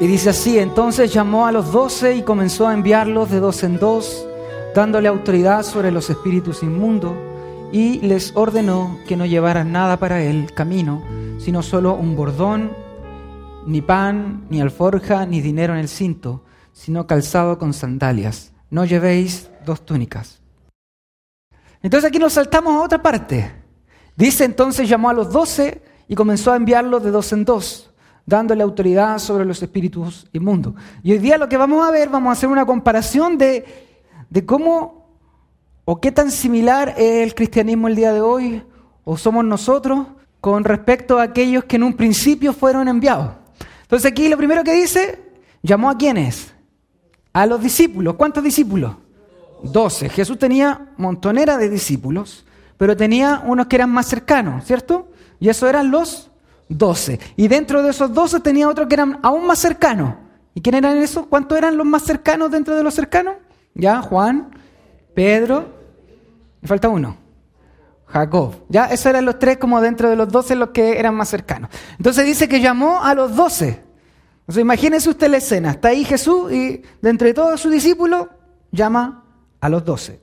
Y dice así, entonces llamó a los doce y comenzó a enviarlos de dos en dos, dándole autoridad sobre los espíritus inmundos, y les ordenó que no llevaran nada para el camino, sino solo un bordón, ni pan, ni alforja, ni dinero en el cinto, sino calzado con sandalias. No llevéis dos túnicas. Entonces aquí nos saltamos a otra parte. Dice entonces llamó a los doce y comenzó a enviarlos de dos en dos dándole autoridad sobre los espíritus inmundos. Y hoy día lo que vamos a ver, vamos a hacer una comparación de, de cómo o qué tan similar es el cristianismo el día de hoy, o somos nosotros, con respecto a aquellos que en un principio fueron enviados. Entonces aquí lo primero que dice, llamó a quiénes? A los discípulos. ¿Cuántos discípulos? Doce. Jesús tenía montonera de discípulos, pero tenía unos que eran más cercanos, ¿cierto? Y eso eran los 12. Y dentro de esos 12 tenía otros que eran aún más cercanos. ¿Y quién eran esos? ¿Cuántos eran los más cercanos dentro de los cercanos? Ya, Juan, Pedro, me falta uno. Jacob. Ya, esos eran los tres como dentro de los 12 los que eran más cercanos. Entonces dice que llamó a los 12. O sea, imagínese usted la escena. Está ahí Jesús y de entre todos sus discípulos llama a los 12.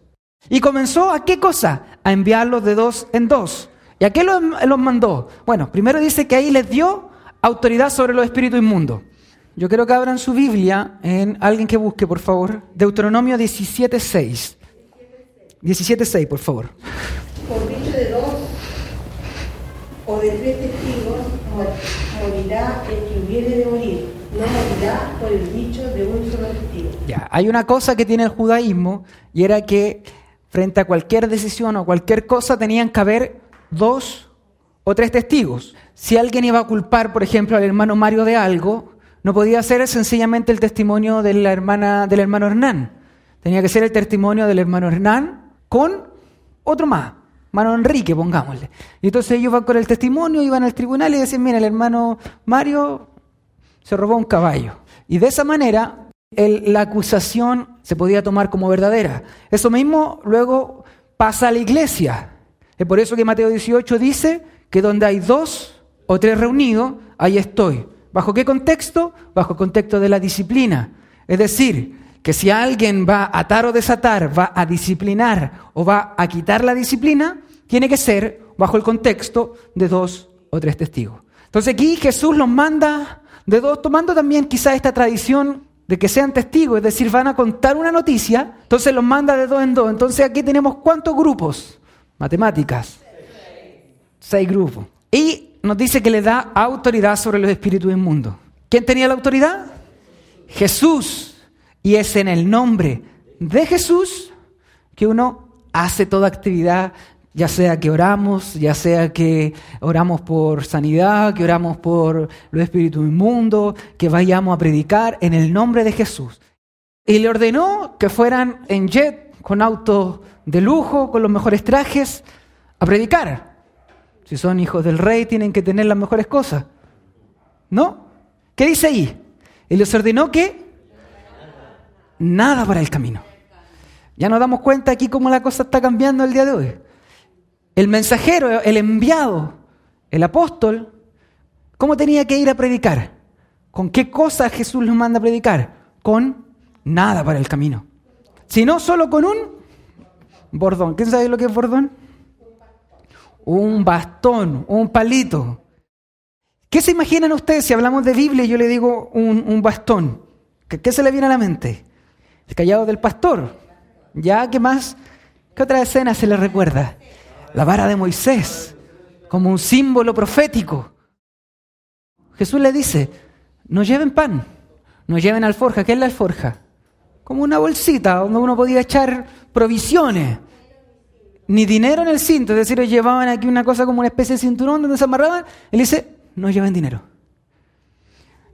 Y comenzó a qué cosa? A enviarlos de dos en dos. ¿Y a qué los, mandó? Bueno, primero dice que ahí les dio autoridad sobre los espíritus inmundos. Yo quiero que abran su Biblia en alguien que busque, por favor. Deuteronomio 17.6. 17.6, por favor. Por dicho de dos o de tres testigos morirá el que hubiere de morir. No morirá por el dicho de un solo testigo. Ya, hay una cosa que tiene el judaísmo y era que frente a cualquier decisión o cualquier cosa tenían que haber dos o tres testigos. Si alguien iba a culpar, por ejemplo, al hermano Mario de algo, no podía ser sencillamente el testimonio de la hermana, del hermano Hernán. Tenía que ser el testimonio del hermano Hernán con otro más, hermano Enrique, pongámosle. Y entonces ellos van con el testimonio, iban al tribunal y decían, mira, el hermano Mario se robó un caballo. Y de esa manera la acusación se podía tomar como verdadera. Eso mismo luego pasa a la iglesia. Es por eso que Mateo 18 dice que donde hay dos o tres reunidos, ahí estoy. ¿Bajo qué contexto? Bajo el contexto de la disciplina. Es decir, que si alguien va a atar o desatar, va a disciplinar o va a quitar la disciplina, tiene que ser bajo el contexto de dos o tres testigos. Entonces aquí Jesús los manda de dos, tomando también quizá esta tradición de que sean testigos, es decir, van a contar una noticia, entonces los manda de dos en dos. Entonces aquí tenemos cuántos grupos? Matemáticas. Seis grupos. Y nos dice que le da autoridad sobre los espíritus inmundos. ¿Quién tenía la autoridad? Jesús. Y es en el nombre de Jesús que uno hace toda actividad, ya sea que oramos, ya sea que oramos por sanidad, que oramos por los espíritus inmundos, que vayamos a predicar en el nombre de Jesús. Y le ordenó que fueran en jet, con autos de lujo, con los mejores trajes, a predicar. Si son hijos del rey, tienen que tener las mejores cosas. ¿No? ¿Qué dice ahí? Y les ordenó que nada para el camino. Ya nos damos cuenta aquí cómo la cosa está cambiando el día de hoy. El mensajero, el enviado, el apóstol, ¿cómo tenía que ir a predicar? ¿Con qué cosas Jesús los manda a predicar? Con nada para el camino. Sino solo con un Bordón. ¿Quién sabe lo que es bordón? Un bastón, un palito. ¿Qué se imaginan ustedes si hablamos de Biblia y yo le digo un, bastón? ¿Qué, se le viene a la mente? El callado del pastor. ¿Ya? ¿Qué más? ¿Qué otra escena se le recuerda? La vara de Moisés, como un símbolo profético. Jesús le dice, no lleven pan, no lleven alforja. ¿Qué es la alforja? Como una bolsita donde uno podía echar provisiones, ni dinero en el cinto, es decir, llevaban aquí una cosa como una especie de cinturón donde se amarraban, él dice, no lleven dinero.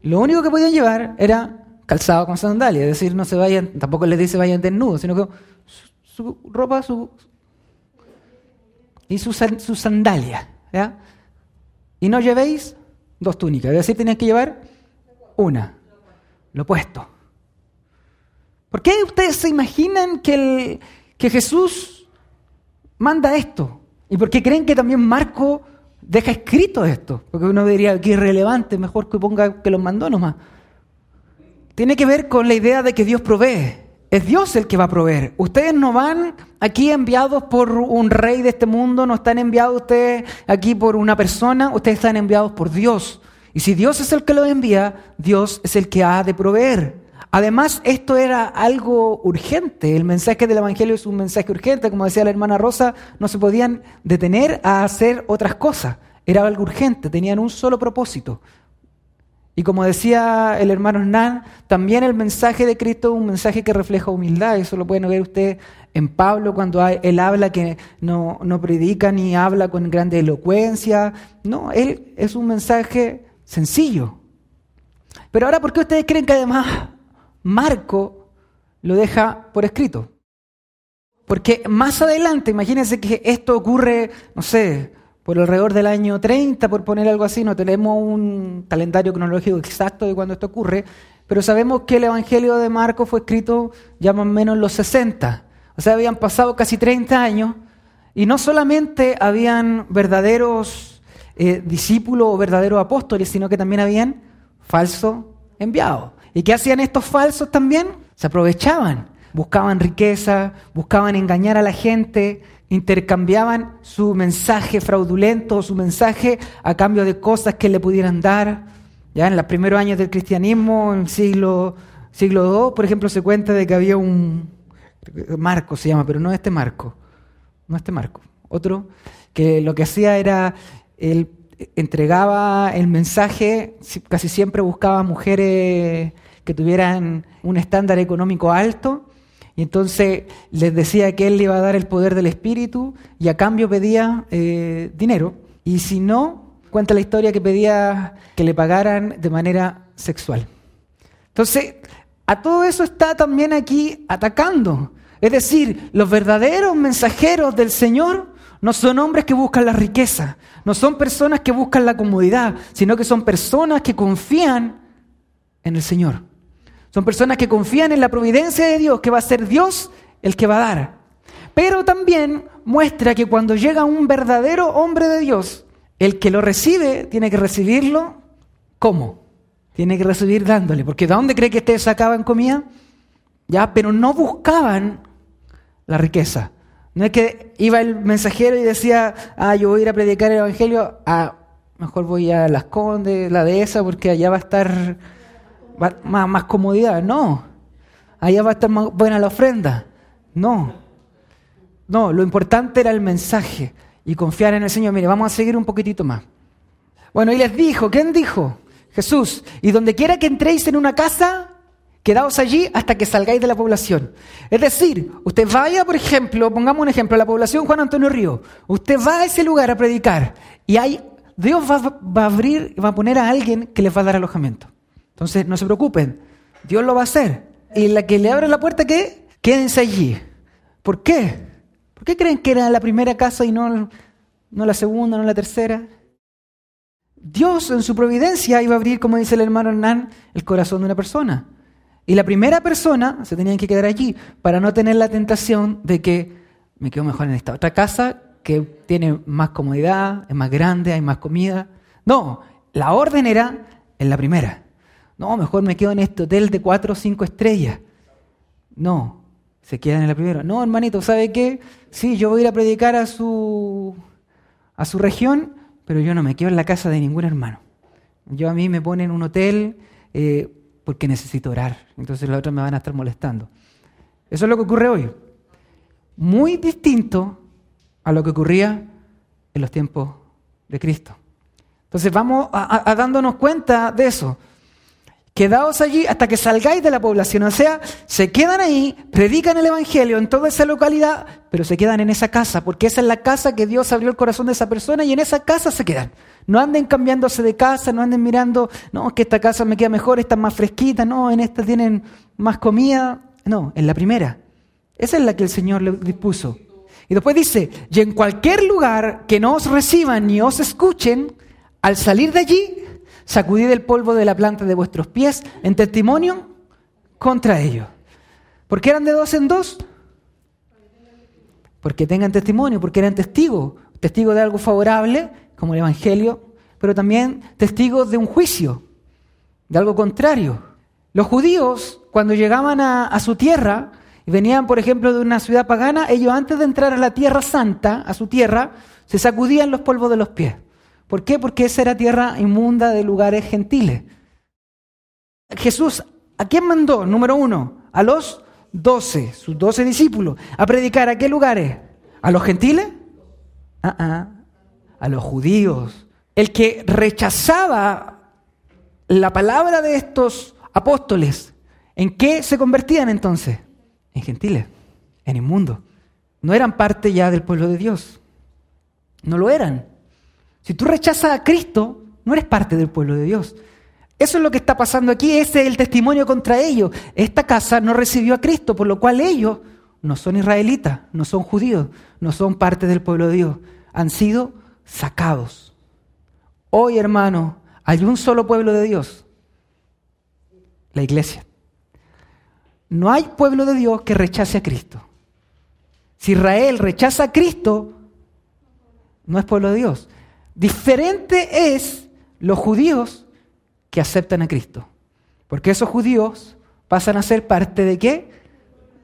Lo único que podían llevar era calzado con sandalias, es decir, no se vayan, tampoco les dice vayan desnudos, sino que su, ropa su, y sus su sandalias. Y no llevéis dos túnicas, es decir, tenían que llevar una, lo opuesto. ¿Por qué ustedes se imaginan que, Jesús manda esto? ¿Y por qué creen que también Marco deja escrito esto? Porque uno diría que es irrelevante, mejor que ponga que los mandó nomás. tiene que ver con la idea de que Dios provee. Es Dios el que va a proveer. Ustedes no van aquí enviados por un rey de este mundo, no están enviados ustedes aquí por una persona, ustedes están enviados por Dios. Y si Dios es el que los envía, Dios es el que ha de proveer. Además, esto era algo urgente. El mensaje del Evangelio es un mensaje urgente. Como decía la hermana Rosa, no se podían detener a hacer otras cosas. Era algo urgente, tenían un solo propósito. Y como decía el hermano Hernán, también el mensaje de Cristo es un mensaje que refleja humildad. Eso lo pueden ver ustedes en Pablo cuando él habla que no, no predica ni habla con grande elocuencia. No, él es un mensaje sencillo. Pero ahora, ¿por qué ustedes creen que además Marco lo deja por escrito? Porque más adelante, imagínense que esto ocurre, no sé, por alrededor del año 30, por poner algo así, no tenemos un calendario cronológico exacto de cuando esto ocurre, pero sabemos que el Evangelio de Marco fue escrito ya más o menos en los 60. O sea, habían pasado casi 30 años y no solamente habían verdaderos eh, discípulos o verdaderos apóstoles, sino que también habían falsos enviados. ¿Y qué hacían estos falsos también? Se aprovechaban, buscaban riqueza, buscaban engañar a la gente, intercambiaban su mensaje fraudulento, su mensaje a cambio de cosas que le pudieran dar. Ya en los primeros años del cristianismo, en el siglo, siglo II, por ejemplo, se cuenta de que había un Marco se llama, pero no este Marco, no este Marco, otro que lo que hacía era él entregaba el mensaje, casi siempre buscaba mujeres que tuvieran un estándar económico alto y entonces les decía que él le iba a dar el poder del Espíritu y a cambio pedía eh, dinero. Y si no, cuenta la historia que pedía que le pagaran de manera sexual. Entonces, a todo eso está también aquí atacando. Es decir, los verdaderos mensajeros del Señor no son hombres que buscan la riqueza, no son personas que buscan la comodidad, sino que son personas que confían en el Señor. Son personas que confían en la providencia de Dios, que va a ser Dios el que va a dar. Pero también muestra que cuando llega un verdadero hombre de Dios, el que lo recibe tiene que recibirlo ¿cómo? Tiene que recibir dándole. Porque ¿de dónde cree que ustedes sacaban comida? Ya, pero no buscaban la riqueza. No es que iba el mensajero y decía, ah, yo voy a ir a predicar el Evangelio, ah, mejor voy a Las Condes, la dehesa, porque allá va a estar más, comodidad. No. Allá va a estar más buena la ofrenda. No. No, lo importante era el mensaje y confiar en el Señor. Mire, vamos a seguir un poquitito más. Bueno, y les dijo, ¿quién dijo? Jesús. Y donde quiera que entréis en una casa, quedaos allí hasta que salgáis de la población. Es decir, usted vaya, por ejemplo, pongamos un ejemplo, la población Juan Antonio Río. Usted va a ese lugar a predicar y hay, Dios va, va a abrir, va a poner a alguien que les va a dar alojamiento. Entonces, no se preocupen, Dios lo va a hacer. Y la que le abre la puerta, ¿qué? Quédense allí. ¿Por qué? ¿Por qué creen que era la primera casa y no, no la segunda, no la tercera? Dios en su providencia iba a abrir, como dice el hermano Hernán, el corazón de una persona. Y la primera persona se tenía que quedar allí para no tener la tentación de que me quedo mejor en esta otra casa que tiene más comodidad, es más grande, hay más comida. No, la orden era en la primera. No, mejor me quedo en este hotel de cuatro o cinco estrellas. No, se quedan en la primera. No, hermanito, ¿sabe qué? Sí, yo voy a ir a predicar a su, a su región, pero yo no me quedo en la casa de ningún hermano. Yo a mí me ponen en un hotel eh, porque necesito orar. Entonces los otros me van a estar molestando. Eso es lo que ocurre hoy. Muy distinto a lo que ocurría en los tiempos de Cristo. Entonces vamos a dándonos cuenta de eso. Quedaos allí hasta que salgáis de la población. O sea, se quedan ahí, predican el Evangelio en toda esa localidad, pero se quedan en esa casa, porque esa es la casa que Dios abrió el corazón de esa persona y en esa casa se quedan. No anden cambiándose de casa, no anden mirando, no, que esta casa me queda mejor, esta más fresquita, no, en esta tienen más comida. No, en la primera. Esa es la que el Señor le dispuso. Y después dice, y en cualquier lugar que no os reciban ni os escuchen, al salir de allí, sacudid el polvo de la planta de vuestros pies en testimonio contra ellos. ¿Por qué eran de dos en dos? Porque tengan testimonio, porque eran testigos, testigos de algo favorable, como el Evangelio, pero también testigos de un juicio, de algo contrario. Los judíos, cuando llegaban a, a su tierra, y venían, por ejemplo, de una ciudad pagana, ellos antes de entrar a la tierra santa, a su tierra, se sacudían los polvos de los pies. ¿Por qué? Porque esa era tierra inmunda de lugares gentiles. Jesús, ¿a quién mandó? Número uno, a los doce, sus doce discípulos, a predicar a qué lugares? ¿A los gentiles? Ah, ah, a los judíos. El que rechazaba la palabra de estos apóstoles, ¿en qué se convertían entonces? en gentiles, en inmundos. No eran parte ya del pueblo de Dios. No lo eran. Si tú rechazas a Cristo, no eres parte del pueblo de Dios. Eso es lo que está pasando aquí, ese es el testimonio contra ellos. Esta casa no recibió a Cristo, por lo cual ellos no son israelitas, no son judíos, no son parte del pueblo de Dios. Han sido sacados. Hoy, hermano, hay un solo pueblo de Dios, la iglesia. No hay pueblo de Dios que rechace a Cristo. Si Israel rechaza a Cristo, no es pueblo de Dios. Diferente es los judíos que aceptan a Cristo. Porque esos judíos pasan a ser parte de qué?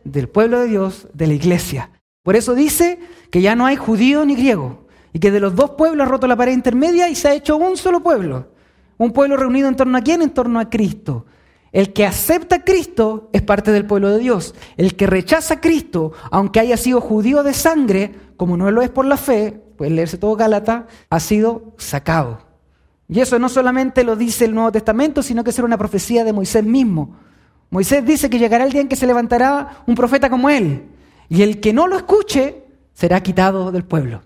Del pueblo de Dios, de la iglesia. Por eso dice que ya no hay judío ni griego. Y que de los dos pueblos ha roto la pared intermedia y se ha hecho un solo pueblo. Un pueblo reunido en torno a quién? En torno a Cristo. El que acepta a Cristo es parte del pueblo de Dios. El que rechaza a Cristo, aunque haya sido judío de sangre, como no lo es por la fe, puede leerse todo Gálata, ha sido sacado. Y eso no solamente lo dice el Nuevo Testamento, sino que es una profecía de Moisés mismo. Moisés dice que llegará el día en que se levantará un profeta como él. Y el que no lo escuche será quitado del pueblo.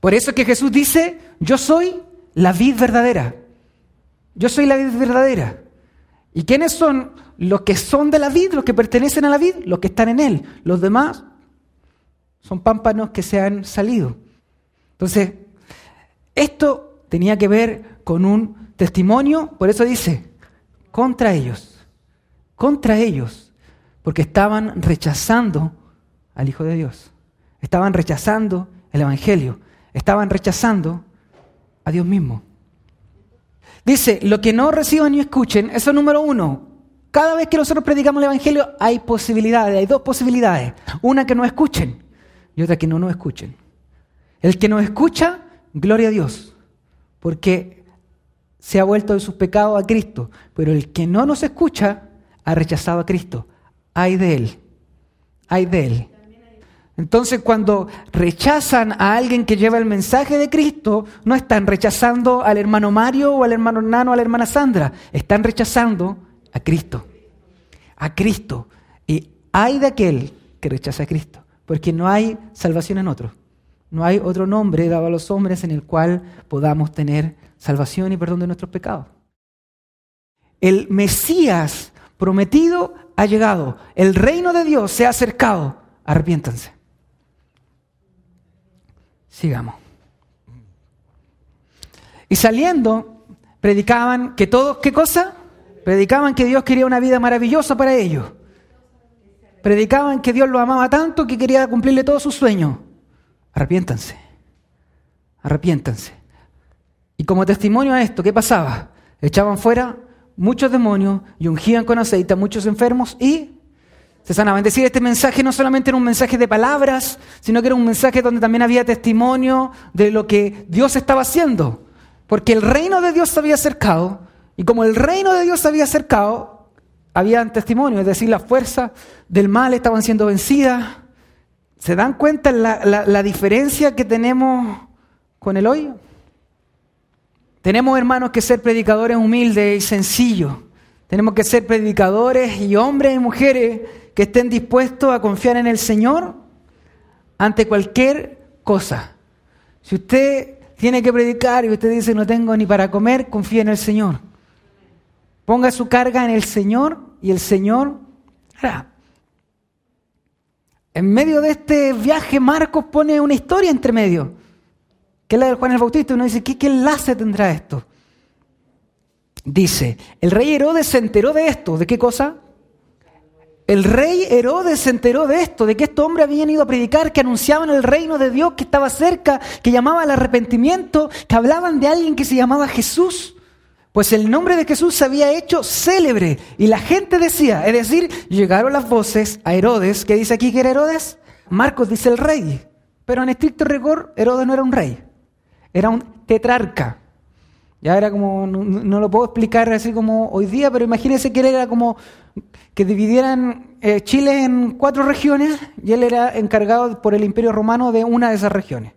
Por eso es que Jesús dice, yo soy la vid verdadera. Yo soy la vid verdadera. ¿Y quiénes son los que son de la vid, los que pertenecen a la vid? Los que están en él. Los demás son pámpanos que se han salido. Entonces, esto tenía que ver con un testimonio, por eso dice, contra ellos, contra ellos, porque estaban rechazando al Hijo de Dios, estaban rechazando el Evangelio, estaban rechazando a Dios mismo. Dice, lo que no reciban ni escuchen, eso es número uno. Cada vez que nosotros predicamos el Evangelio hay posibilidades, hay dos posibilidades. Una que no escuchen y otra que no nos escuchen. El que nos escucha, gloria a Dios, porque se ha vuelto de sus pecados a Cristo. Pero el que no nos escucha, ha rechazado a Cristo. Hay de él, hay de él. Entonces cuando rechazan a alguien que lleva el mensaje de Cristo, no están rechazando al hermano Mario o al hermano Nano o a la hermana Sandra, están rechazando a Cristo. A Cristo. Y hay de aquel que rechaza a Cristo, porque no hay salvación en otro. No hay otro nombre dado a los hombres en el cual podamos tener salvación y perdón de nuestros pecados. El Mesías prometido ha llegado. El reino de Dios se ha acercado. Arrepiéntanse. Sigamos. Y saliendo, predicaban que todos, ¿qué cosa? Predicaban que Dios quería una vida maravillosa para ellos. Predicaban que Dios los amaba tanto que quería cumplirle todos sus sueños. Arrepiéntanse. Arrepiéntanse. Y como testimonio a esto, ¿qué pasaba? Echaban fuera muchos demonios y ungían con aceite a muchos enfermos y se sanaban. Es decir, este mensaje no solamente era un mensaje de palabras, sino que era un mensaje donde también había testimonio de lo que Dios estaba haciendo. Porque el reino de Dios se había acercado, y como el reino de Dios se había acercado, había testimonio, es decir, las fuerzas del mal estaban siendo vencidas. ¿Se dan cuenta la, la diferencia que tenemos con el hoy? Tenemos, hermanos, que ser predicadores humildes y sencillos. Tenemos que ser predicadores y hombres y mujeres que estén dispuestos a confiar en el Señor ante cualquier cosa. Si usted tiene que predicar y usted dice no tengo ni para comer, confíe en el Señor. Ponga su carga en el Señor y el Señor hará. En medio de este viaje, Marcos pone una historia entre medio, que es la de Juan el Bautista. Uno dice, ¿qué, enlace tendrá esto? Dice, el rey Herodes se enteró de esto. ¿De qué cosa? El rey Herodes se enteró de esto, de que estos hombres habían ido a predicar, que anunciaban el reino de Dios que estaba cerca, que llamaba al arrepentimiento, que hablaban de alguien que se llamaba Jesús. Pues el nombre de Jesús se había hecho célebre y la gente decía, es decir, llegaron las voces a Herodes, ¿qué dice aquí que era Herodes? Marcos dice el rey, pero en estricto rigor Herodes no era un rey, era un tetrarca. Ya era como, no, lo puedo explicar así como hoy día, pero imagínense que él era como que dividieran eh, Chile en cuatro regiones y él era encargado por el imperio romano de una de esas regiones,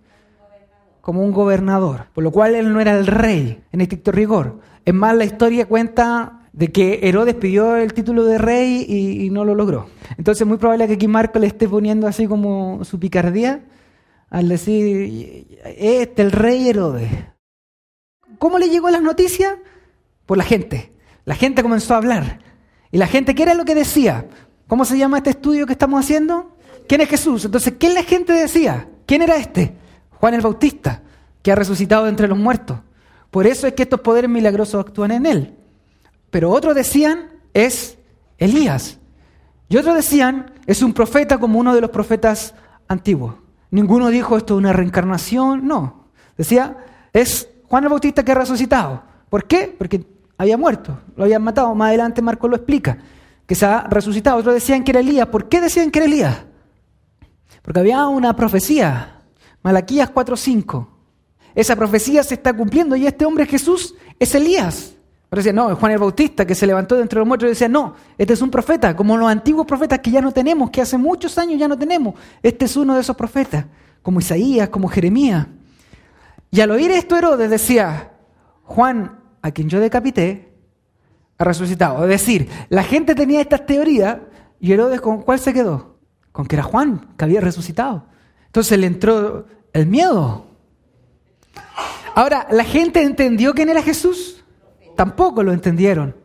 como un gobernador, por lo cual él no era el rey en estricto rigor. Es más, la historia cuenta de que Herodes pidió el título de rey y, no lo logró. Entonces es muy probable que aquí Marco le esté poniendo así como su picardía al decir, este el rey Herodes. ¿Cómo le llegó la noticia? Por la gente. La gente comenzó a hablar. Y la gente, ¿qué era lo que decía? ¿Cómo se llama este estudio que estamos haciendo? ¿Quién es Jesús? Entonces, ¿qué la gente decía? ¿Quién era este? Juan el Bautista, que ha resucitado entre los muertos. Por eso es que estos poderes milagrosos actúan en él. Pero otros decían, es Elías. Y otros decían, es un profeta como uno de los profetas antiguos. Ninguno dijo esto es una reencarnación, no. Decía, es Juan el Bautista que ha resucitado. ¿Por qué? Porque había muerto, lo habían matado. Más adelante Marco lo explica, que se ha resucitado. Otros decían que era Elías. ¿Por qué decían que era Elías? Porque había una profecía, Malaquías 4.5. Esa profecía se está cumpliendo y este hombre Jesús es Elías. Pero decían, no, es Juan el Bautista que se levantó de entre los muertos y decía, no, este es un profeta, como los antiguos profetas que ya no tenemos, que hace muchos años ya no tenemos. Este es uno de esos profetas, como Isaías, como Jeremías. Y al oír esto Herodes decía, Juan, a quien yo decapité, ha resucitado. Es decir, la gente tenía estas teorías y Herodes con cuál se quedó? Con que era Juan, que había resucitado. Entonces le entró el miedo. Ahora, ¿la gente entendió quién era Jesús? Tampoco lo entendieron.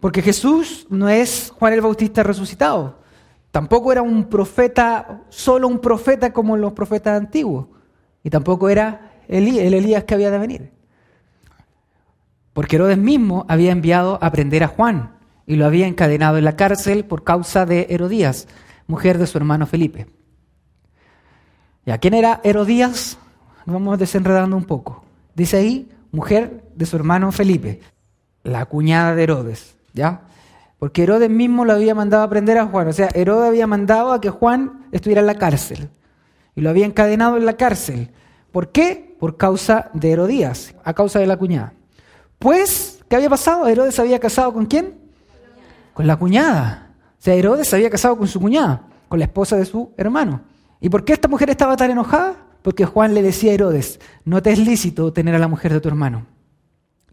Porque Jesús no es Juan el Bautista resucitado. Tampoco era un profeta, solo un profeta como los profetas antiguos. Y tampoco era el Elías que había de venir. Porque Herodes mismo había enviado a prender a Juan y lo había encadenado en la cárcel por causa de Herodías, mujer de su hermano Felipe. ¿Y a quién era Herodías? Vamos desenredando un poco. Dice ahí, mujer de su hermano Felipe, la cuñada de Herodes, ¿ya? Porque Herodes mismo lo había mandado a prender a Juan. O sea, Herodes había mandado a que Juan estuviera en la cárcel. Y lo había encadenado en la cárcel. ¿Por qué? Por causa de Herodías, a causa de la cuñada. Pues, ¿qué había pasado? Herodes había casado con quién? Con la cuñada. O sea, Herodes había casado con su cuñada, con la esposa de su hermano. ¿Y por qué esta mujer estaba tan enojada? Porque Juan le decía a Herodes, no te es lícito tener a la mujer de tu hermano.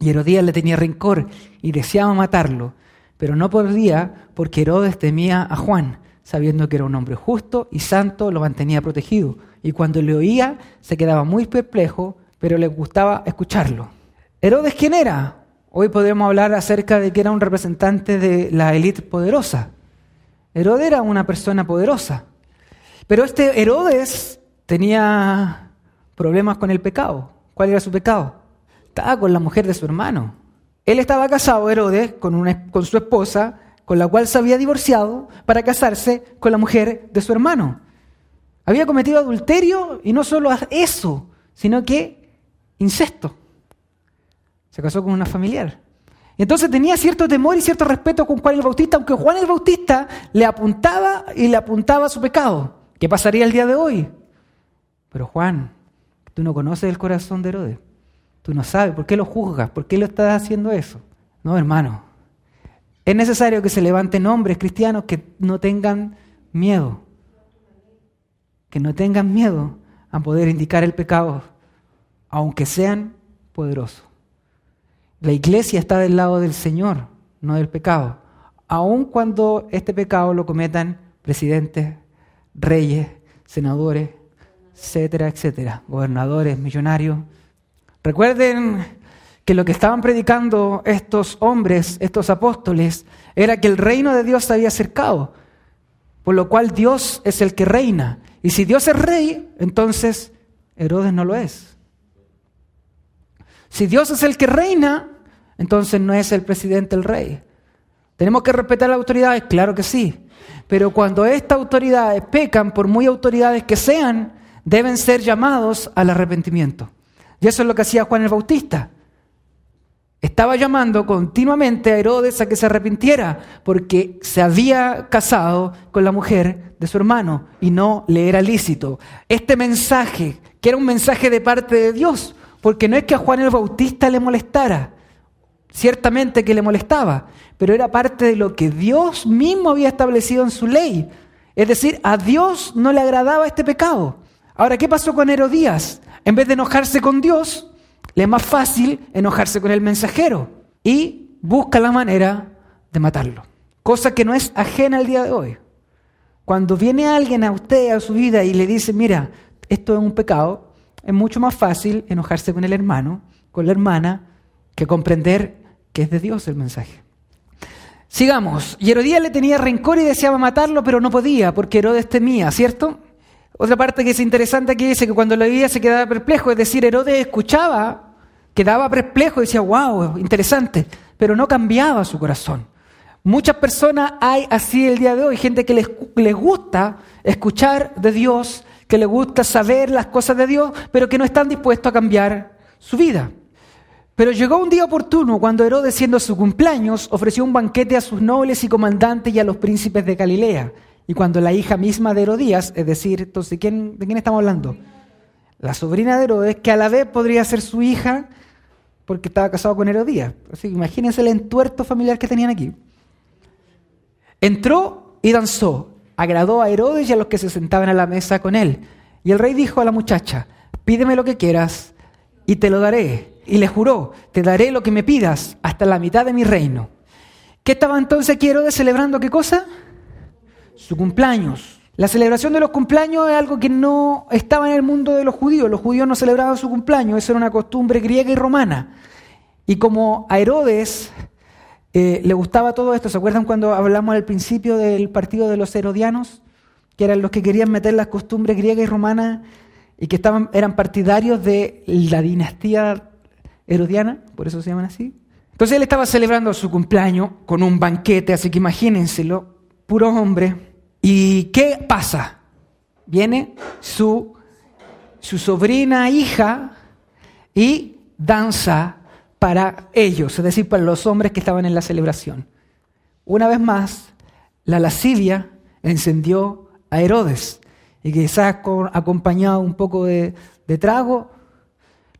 Y Herodías le tenía rencor y deseaba matarlo, pero no podía porque Herodes temía a Juan, sabiendo que era un hombre justo y santo, lo mantenía protegido y cuando le oía se quedaba muy perplejo, pero le gustaba escucharlo. Herodes, ¿quién era? Hoy podemos hablar acerca de que era un representante de la élite poderosa. Herodes era una persona poderosa. Pero este Herodes tenía problemas con el pecado. ¿Cuál era su pecado? Estaba con la mujer de su hermano. Él estaba casado, Herodes, con, su esposa, con la cual se había divorciado para casarse con la mujer de su hermano. Había cometido adulterio y no solo eso, sino que incesto. Se casó con una familiar. Entonces tenía cierto temor y cierto respeto con Juan el Bautista, aunque Juan el Bautista le apuntaba y le apuntaba su pecado. ¿Qué pasaría el día de hoy? Pero Juan, tú no conoces el corazón de Herodes. Tú no sabes por qué lo juzgas, por qué lo estás haciendo eso. No, hermano. Es necesario que se levanten hombres cristianos que no tengan miedo que no tengan miedo a poder indicar el pecado, aunque sean poderosos. La iglesia está del lado del Señor, no del pecado, aun cuando este pecado lo cometan presidentes, reyes, senadores, etcétera, etcétera, gobernadores, millonarios. Recuerden que lo que estaban predicando estos hombres, estos apóstoles, era que el reino de Dios se había acercado, por lo cual Dios es el que reina y si Dios es rey, entonces Herodes no lo es. Si Dios es el que reina, entonces no es el presidente el rey. ¿Tenemos que respetar las autoridades? Claro que sí. Pero cuando estas autoridades pecan, por muy autoridades que sean, deben ser llamados al arrepentimiento. Y eso es lo que hacía Juan el Bautista. estaba llamando continuamente a Herodes a que se arrepintiera porque se había casado con la mujer de su hermano y no le era lícito. Este mensaje, que era un mensaje de parte de Dios, porque no es que a Juan el Bautista le molestara, ciertamente que le molestaba, pero era parte de lo que Dios mismo había establecido en su ley. Es decir, a Dios no le agradaba este pecado. Ahora, ¿qué pasó con Herodías? En vez de enojarse con Dios, le es más fácil enojarse con el mensajero y busca la manera de matarlo. Cosa que no es ajena al día de hoy. Cuando viene alguien a usted, a su vida, y le dice, mira, esto es un pecado, es mucho más fácil enojarse con el hermano, con la hermana, que comprender que es de Dios el mensaje. Sigamos. Y Herodías le tenía rencor y deseaba matarlo, pero no podía, porque Herodes temía, ¿cierto? Otra parte que es interesante aquí dice que cuando lo veía se quedaba perplejo, es decir, Herodes escuchaba, quedaba perplejo y decía, wow, interesante, pero no cambiaba su corazón. Muchas personas hay así el día de hoy, gente que les, les gusta escuchar de Dios, que les gusta saber las cosas de Dios, pero que no están dispuestos a cambiar su vida. Pero llegó un día oportuno cuando Herodes, siendo su cumpleaños, ofreció un banquete a sus nobles y comandantes y a los príncipes de Galilea. Y cuando la hija misma de Herodías, es decir, entonces, ¿quién, ¿de quién estamos hablando? La sobrina de Herodes, que a la vez podría ser su hija, porque estaba casado con Herodías. Así que imagínense el entuerto familiar que tenían aquí. Entró y danzó, agradó a Herodes y a los que se sentaban a la mesa con él. Y el rey dijo a la muchacha, pídeme lo que quieras y te lo daré. Y le juró, te daré lo que me pidas hasta la mitad de mi reino. ¿Qué estaba entonces aquí Herodes celebrando? ¿Qué cosa? Su cumpleaños. La celebración de los cumpleaños es algo que no estaba en el mundo de los judíos. Los judíos no celebraban su cumpleaños, eso era una costumbre griega y romana. Y como a Herodes eh, le gustaba todo esto, ¿se acuerdan cuando hablamos al principio del partido de los herodianos? Que eran los que querían meter las costumbres griegas y romanas y que estaban, eran partidarios de la dinastía herodiana, por eso se llaman así. Entonces él estaba celebrando su cumpleaños con un banquete, así que imagínenselo, puro hombre, ¿Y qué pasa? Viene su, su sobrina hija y danza para ellos, es decir, para los hombres que estaban en la celebración. Una vez más, la lascivia encendió a Herodes y quizás acompañado un poco de, trago,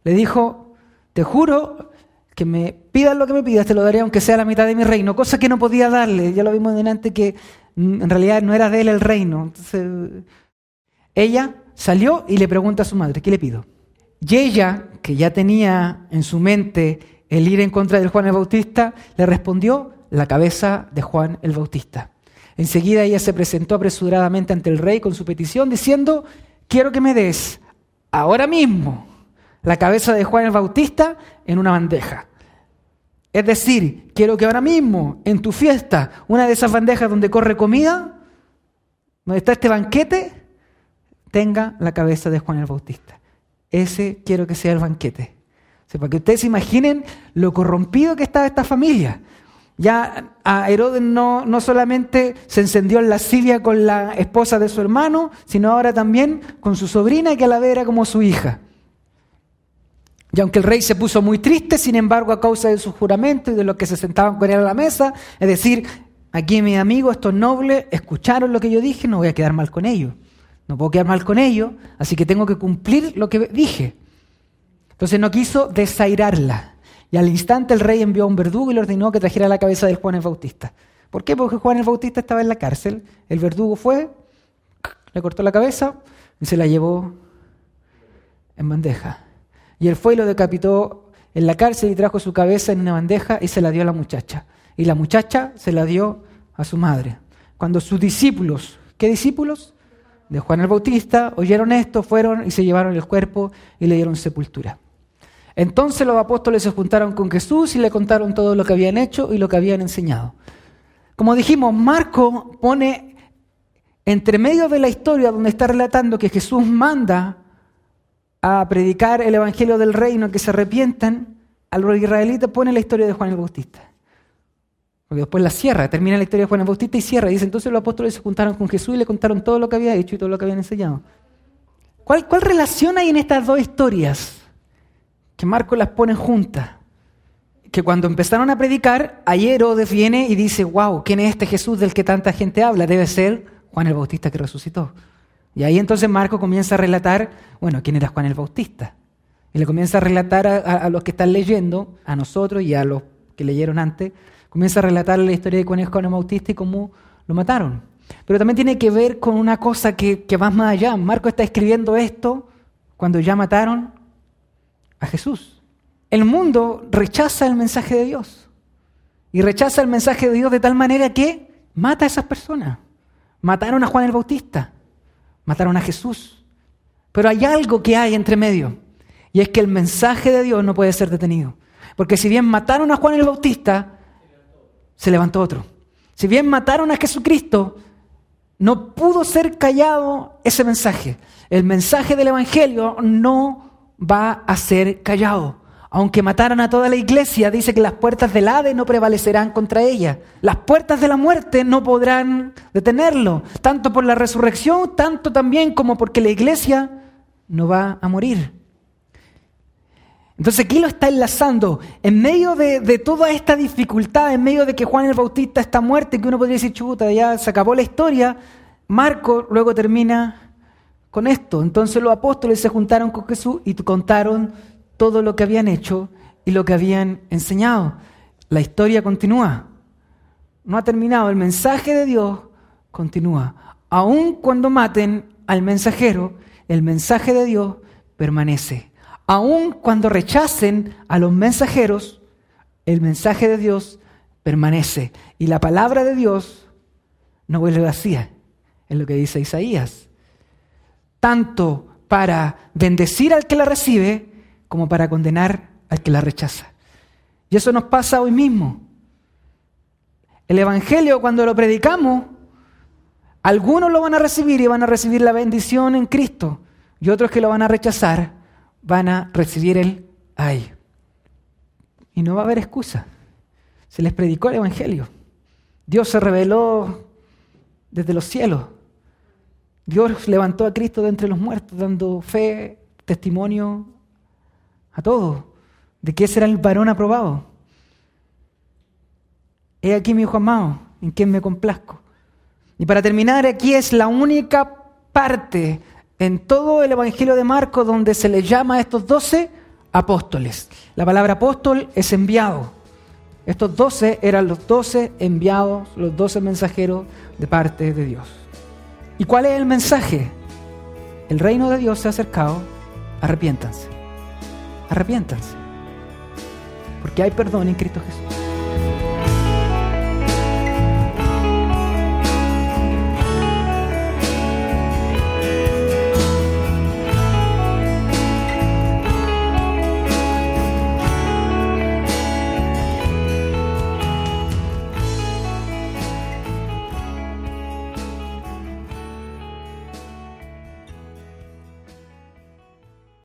le dijo, te juro que me pidas lo que me pidas, te lo daré aunque sea la mitad de mi reino, cosa que no podía darle, ya lo vimos delante que en realidad no era de él el reino. Ella salió y le pregunta a su madre, ¿qué le pido? Y ella, que ya tenía en su mente el ir en contra de Juan el Bautista, le respondió la cabeza de Juan el Bautista. Enseguida ella se presentó apresuradamente ante el rey con su petición, diciendo, quiero que me des ahora mismo la cabeza de Juan el Bautista en una bandeja. Es decir, quiero que ahora mismo, en tu fiesta, una de esas bandejas donde corre comida, donde está este banquete, tenga la cabeza de Juan el Bautista. Ese quiero que sea el banquete. para que ustedes se imaginen lo corrompido que estaba esta familia. Ya a Herodes no, no solamente se encendió en lascivia con la esposa de su hermano, sino ahora también con su sobrina, que a la vez era como su hija. Y aunque el rey se puso muy triste, sin embargo, a causa de su juramento y de los que se sentaban con él a la mesa, es decir, aquí mis amigos, estos nobles, escucharon lo que yo dije, no voy a quedar mal con ellos. No puedo quedar mal con ellos, así que tengo que cumplir lo que dije. Entonces no quiso desairarla. Y al instante el rey envió a un verdugo y le ordenó que trajera la cabeza del Juan el Bautista. ¿Por qué? Porque Juan el Bautista estaba en la cárcel. El verdugo fue, le cortó la cabeza y se la llevó en bandeja. Y él fue y lo decapitó en la cárcel y trajo su cabeza en una bandeja y se la dio a la muchacha. Y la muchacha se la dio a su madre. Cuando sus discípulos, ¿qué discípulos? De Juan el Bautista, oyeron esto, fueron y se llevaron el cuerpo y le dieron sepultura. Entonces los apóstoles se juntaron con Jesús y le contaron todo lo que habían hecho y lo que habían enseñado. Como dijimos, Marco pone entre medio de la historia donde está relatando que Jesús manda a predicar el Evangelio del Reino, que se arrepientan, a los israelitas pone la historia de Juan el Bautista. Porque después la cierra, termina la historia de Juan el Bautista y cierra. Dice, entonces los apóstoles se juntaron con Jesús y le contaron todo lo que había hecho y todo lo que habían enseñado. ¿Cuál, relación hay en estas dos historias? Que Marco las pone juntas. que cuando empezaron a predicar, ayer Herodes viene y dice, wow, ¿quién es este Jesús del que tanta gente habla? Debe ser Juan el Bautista que resucitó. Y ahí entonces Marco comienza a relatar, bueno, ¿quién era Juan el Bautista? Y le comienza a relatar a, a los que están leyendo, a nosotros y a los que leyeron antes, comienza a relatar la historia de Juan el Bautista y cómo lo mataron. Pero también tiene que ver con una cosa que, que va más allá. Marco está escribiendo esto cuando ya mataron a Jesús. El mundo rechaza el mensaje de Dios. Y rechaza el mensaje de Dios de tal manera que mata a esas personas. Mataron a Juan el Bautista. Mataron a Jesús. Pero hay algo que hay entre medio. Y es que el mensaje de Dios no puede ser detenido. Porque si bien mataron a Juan el Bautista, se levantó otro. Si bien mataron a Jesucristo, no pudo ser callado ese mensaje. El mensaje del Evangelio no va a ser callado. Aunque mataran a toda la iglesia, dice que las puertas del Hades no prevalecerán contra ella. Las puertas de la muerte no podrán detenerlo, tanto por la resurrección, tanto también como porque la iglesia no va a morir. Entonces aquí lo está enlazando. En medio de, toda esta dificultad, en medio de que Juan el Bautista está muerto que uno podría decir, chuta, ya se acabó la historia, Marco luego termina con esto. Entonces los apóstoles se juntaron con Jesús y contaron todo lo que habían hecho y lo que habían enseñado. La historia continúa. No ha terminado. El mensaje de Dios continúa. Aun cuando maten al mensajero, el mensaje de Dios permanece. Aun cuando rechacen a los mensajeros, el mensaje de Dios permanece. Y la palabra de Dios no vuelve vacía, es lo que dice Isaías. Tanto para bendecir al que la recibe, como para condenar al que la rechaza. Y eso nos pasa hoy mismo. El Evangelio, cuando lo predicamos, algunos lo van a recibir y van a recibir la bendición en Cristo, y otros que lo van a rechazar van a recibir el ay. Y no va a haber excusa. Se les predicó el Evangelio. Dios se reveló desde los cielos. Dios levantó a Cristo de entre los muertos, dando fe, testimonio a todos de que ese era el varón aprobado. He aquí mi hijo amado, en quien me complazco. Y para terminar, aquí es la única parte en todo el Evangelio de Marcos donde se le llama a estos doce apóstoles. La palabra apóstol es enviado. Estos doce eran los doce enviados, los doce mensajeros de parte de Dios. ¿Y cuál es el mensaje? El reino de Dios se ha acercado, arrepiéntanse. Arrepiéntanse. Porque hay perdón en Cristo Jesús.